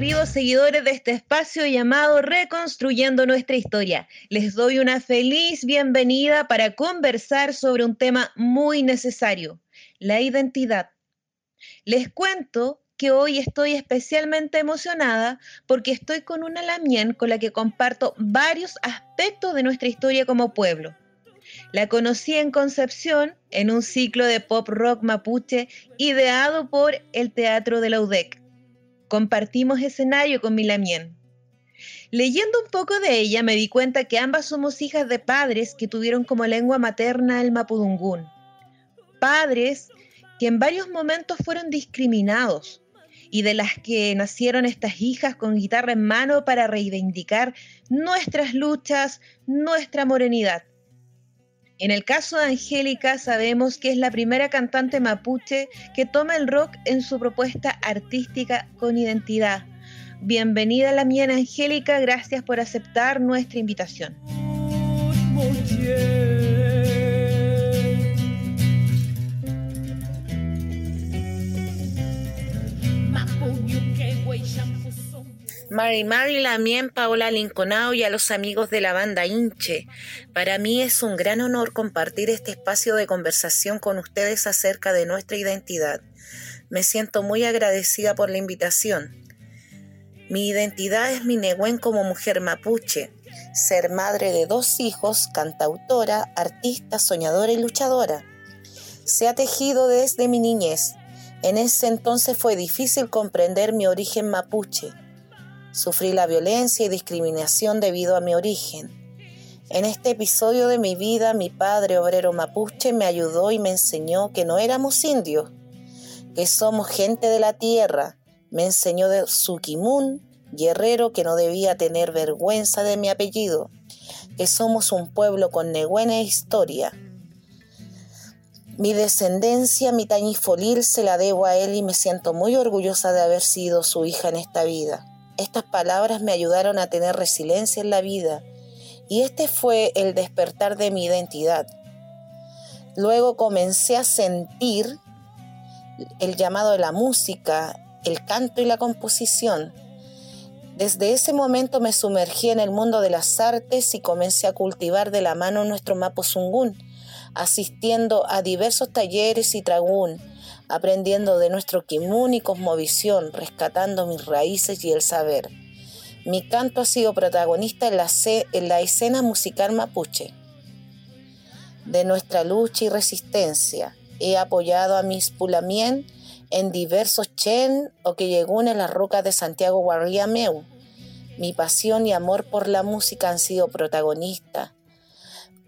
queridos seguidores de este espacio llamado Reconstruyendo nuestra historia. Les doy una feliz bienvenida para conversar sobre un tema muy necesario, la identidad. Les cuento que hoy estoy especialmente emocionada porque estoy con una lamien con la que comparto varios aspectos de nuestra historia como pueblo. La conocí en Concepción en un ciclo de pop rock mapuche ideado por el Teatro de la UDEC. Compartimos escenario con Milamien. Leyendo un poco de ella me di cuenta que ambas somos hijas de padres que tuvieron como lengua materna el mapudungún. Padres que en varios momentos fueron discriminados y de las que nacieron estas hijas con guitarra en mano para reivindicar nuestras luchas, nuestra morenidad. En el caso de Angélica sabemos que es la primera cantante mapuche que toma el rock en su propuesta artística con identidad. Bienvenida a la mía Angélica, gracias por aceptar nuestra invitación. Mari Mari Lamien, Paola Linconao y a los amigos de la banda Inche. Para mí es un gran honor compartir este espacio de conversación con ustedes acerca de nuestra identidad. Me siento muy agradecida por la invitación. Mi identidad es mi negüen como mujer mapuche, ser madre de dos hijos, cantautora, artista, soñadora y luchadora. Se ha tejido desde mi niñez. En ese entonces fue difícil comprender mi origen mapuche Sufrí la violencia y discriminación debido a mi origen. En este episodio de mi vida, mi padre obrero mapuche me ayudó y me enseñó que no éramos indios, que somos gente de la tierra. Me enseñó de Sukimun, guerrero que no debía tener vergüenza de mi apellido, que somos un pueblo con neguena historia. Mi descendencia, mi tañifolil, se la debo a él y me siento muy orgullosa de haber sido su hija en esta vida. Estas palabras me ayudaron a tener resiliencia en la vida y este fue el despertar de mi identidad. Luego comencé a sentir el llamado de la música, el canto y la composición. Desde ese momento me sumergí en el mundo de las artes y comencé a cultivar de la mano nuestro mapuzungún, asistiendo a diversos talleres y tragún, aprendiendo de nuestro kimun y cosmovisión, rescatando mis raíces y el saber. Mi canto ha sido protagonista en la, en la escena musical mapuche. De nuestra lucha y resistencia, he apoyado a mis pulamien en diversos chen o que llegó en las rocas de Santiago Guarriameu. Mi pasión y amor por la música han sido protagonistas,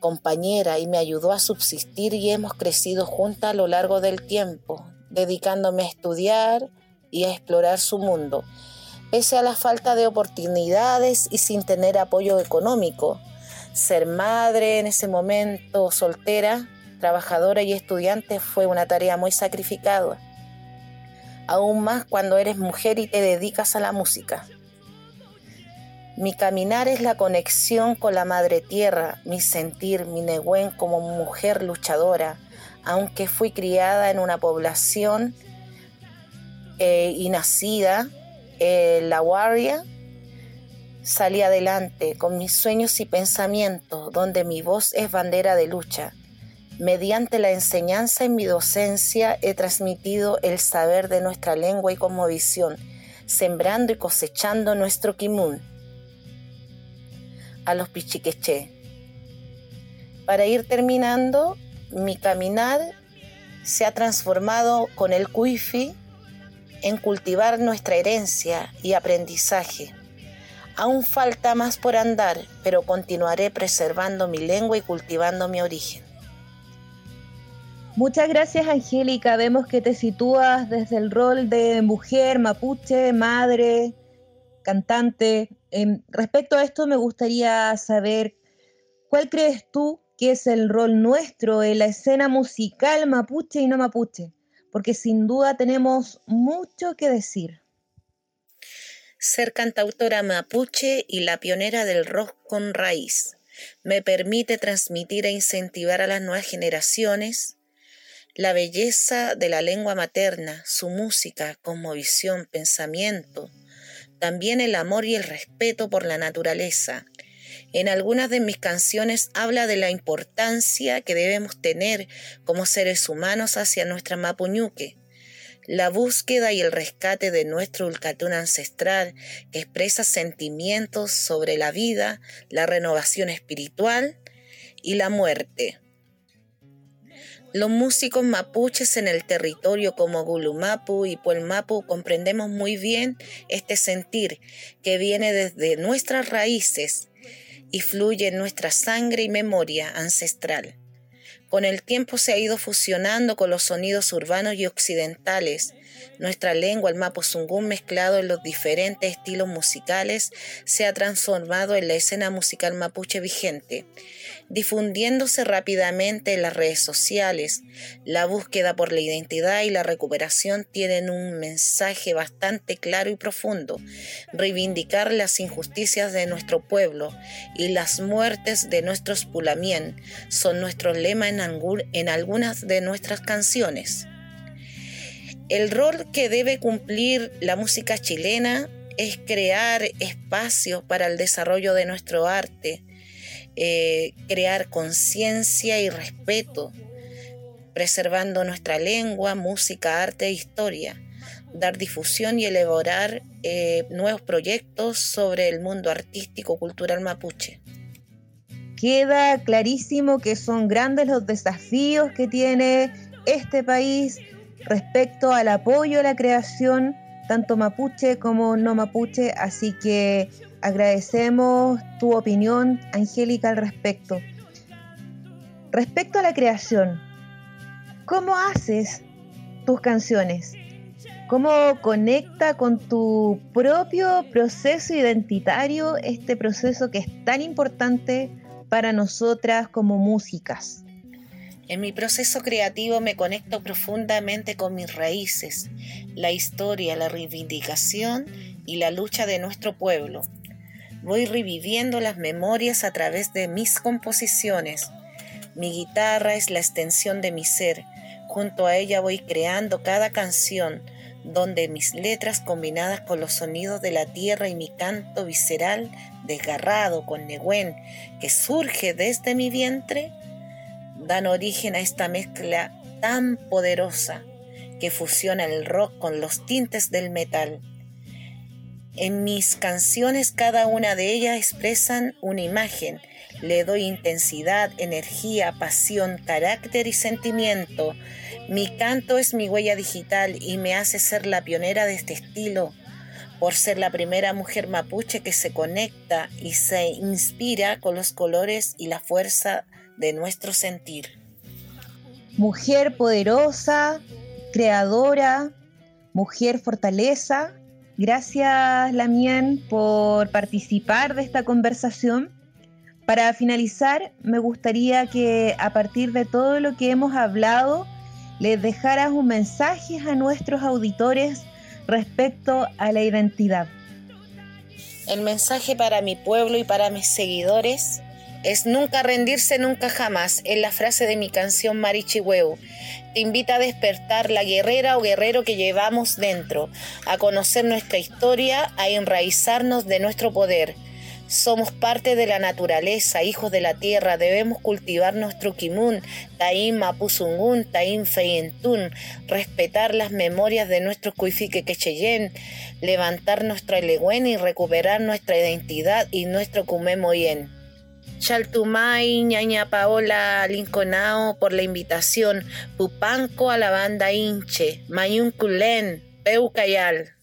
compañera y me ayudó a subsistir y hemos crecido juntas a lo largo del tiempo, dedicándome a estudiar y a explorar su mundo, pese a la falta de oportunidades y sin tener apoyo económico. Ser madre en ese momento, soltera, trabajadora y estudiante fue una tarea muy sacrificada, aún más cuando eres mujer y te dedicas a la música. Mi caminar es la conexión con la madre tierra, mi sentir, mi negüen como mujer luchadora, aunque fui criada en una población eh, y nacida en La Guardia, salí adelante con mis sueños y pensamientos, donde mi voz es bandera de lucha. Mediante la enseñanza en mi docencia he transmitido el saber de nuestra lengua y visión, sembrando y cosechando nuestro kimun a los pichiqueché. Para ir terminando, mi caminar se ha transformado con el cuifi en cultivar nuestra herencia y aprendizaje. Aún falta más por andar, pero continuaré preservando mi lengua y cultivando mi origen. Muchas gracias Angélica, vemos que te sitúas desde el rol de mujer, mapuche, madre, cantante. Em, respecto a esto me gustaría saber, ¿cuál crees tú que es el rol nuestro en la escena musical mapuche y no mapuche? Porque sin duda tenemos mucho que decir. Ser cantautora mapuche y la pionera del rock con raíz me permite transmitir e incentivar a las nuevas generaciones la belleza de la lengua materna, su música, visión, pensamiento, también el amor y el respeto por la naturaleza. En algunas de mis canciones habla de la importancia que debemos tener como seres humanos hacia nuestra Mapuñuque, la búsqueda y el rescate de nuestro Ulcatún ancestral que expresa sentimientos sobre la vida, la renovación espiritual y la muerte. Los músicos mapuches en el territorio como Gulumapu y Puelmapu comprendemos muy bien este sentir que viene desde nuestras raíces y fluye en nuestra sangre y memoria ancestral. Con el tiempo se ha ido fusionando con los sonidos urbanos y occidentales. Nuestra lengua, el mapuzungún mezclado en los diferentes estilos musicales, se ha transformado en la escena musical mapuche vigente difundiéndose rápidamente en las redes sociales. La búsqueda por la identidad y la recuperación tienen un mensaje bastante claro y profundo, reivindicar las injusticias de nuestro pueblo y las muertes de nuestros pulamien son nuestro lema en, en algunas de nuestras canciones. El rol que debe cumplir la música chilena es crear espacios para el desarrollo de nuestro arte, eh, crear conciencia y respeto, preservando nuestra lengua, música, arte e historia, dar difusión y elaborar eh, nuevos proyectos sobre el mundo artístico cultural mapuche. Queda clarísimo que son grandes los desafíos que tiene este país respecto al apoyo a la creación, tanto mapuche como no mapuche, así que Agradecemos tu opinión, Angélica, al respecto. Respecto a la creación, ¿cómo haces tus canciones? ¿Cómo conecta con tu propio proceso identitario este proceso que es tan importante para nosotras como músicas? En mi proceso creativo me conecto profundamente con mis raíces, la historia, la reivindicación y la lucha de nuestro pueblo. Voy reviviendo las memorias a través de mis composiciones. Mi guitarra es la extensión de mi ser. Junto a ella voy creando cada canción, donde mis letras combinadas con los sonidos de la tierra y mi canto visceral desgarrado con Nehuen que surge desde mi vientre, dan origen a esta mezcla tan poderosa que fusiona el rock con los tintes del metal. En mis canciones cada una de ellas expresan una imagen. Le doy intensidad, energía, pasión, carácter y sentimiento. Mi canto es mi huella digital y me hace ser la pionera de este estilo por ser la primera mujer mapuche que se conecta y se inspira con los colores y la fuerza de nuestro sentir. Mujer poderosa, creadora, mujer fortaleza, Gracias, Lamien, por participar de esta conversación. Para finalizar, me gustaría que a partir de todo lo que hemos hablado, les dejaras un mensaje a nuestros auditores respecto a la identidad. El mensaje para mi pueblo y para mis seguidores es nunca rendirse, nunca jamás, es la frase de mi canción Marichihueu. Te invita a despertar la guerrera o guerrero que llevamos dentro, a conocer nuestra historia, a enraizarnos de nuestro poder. Somos parte de la naturaleza, hijos de la tierra, debemos cultivar nuestro kimun, taín mapuzungún, taín feyentún, respetar las memorias de nuestros cuifique levantar nuestro elegüen y recuperar nuestra identidad y nuestro kumemoyen. Chaltumay, ñaña Paola Linconao por la invitación, Pupanco a la banda Inche, Mayunculén, Peucayal.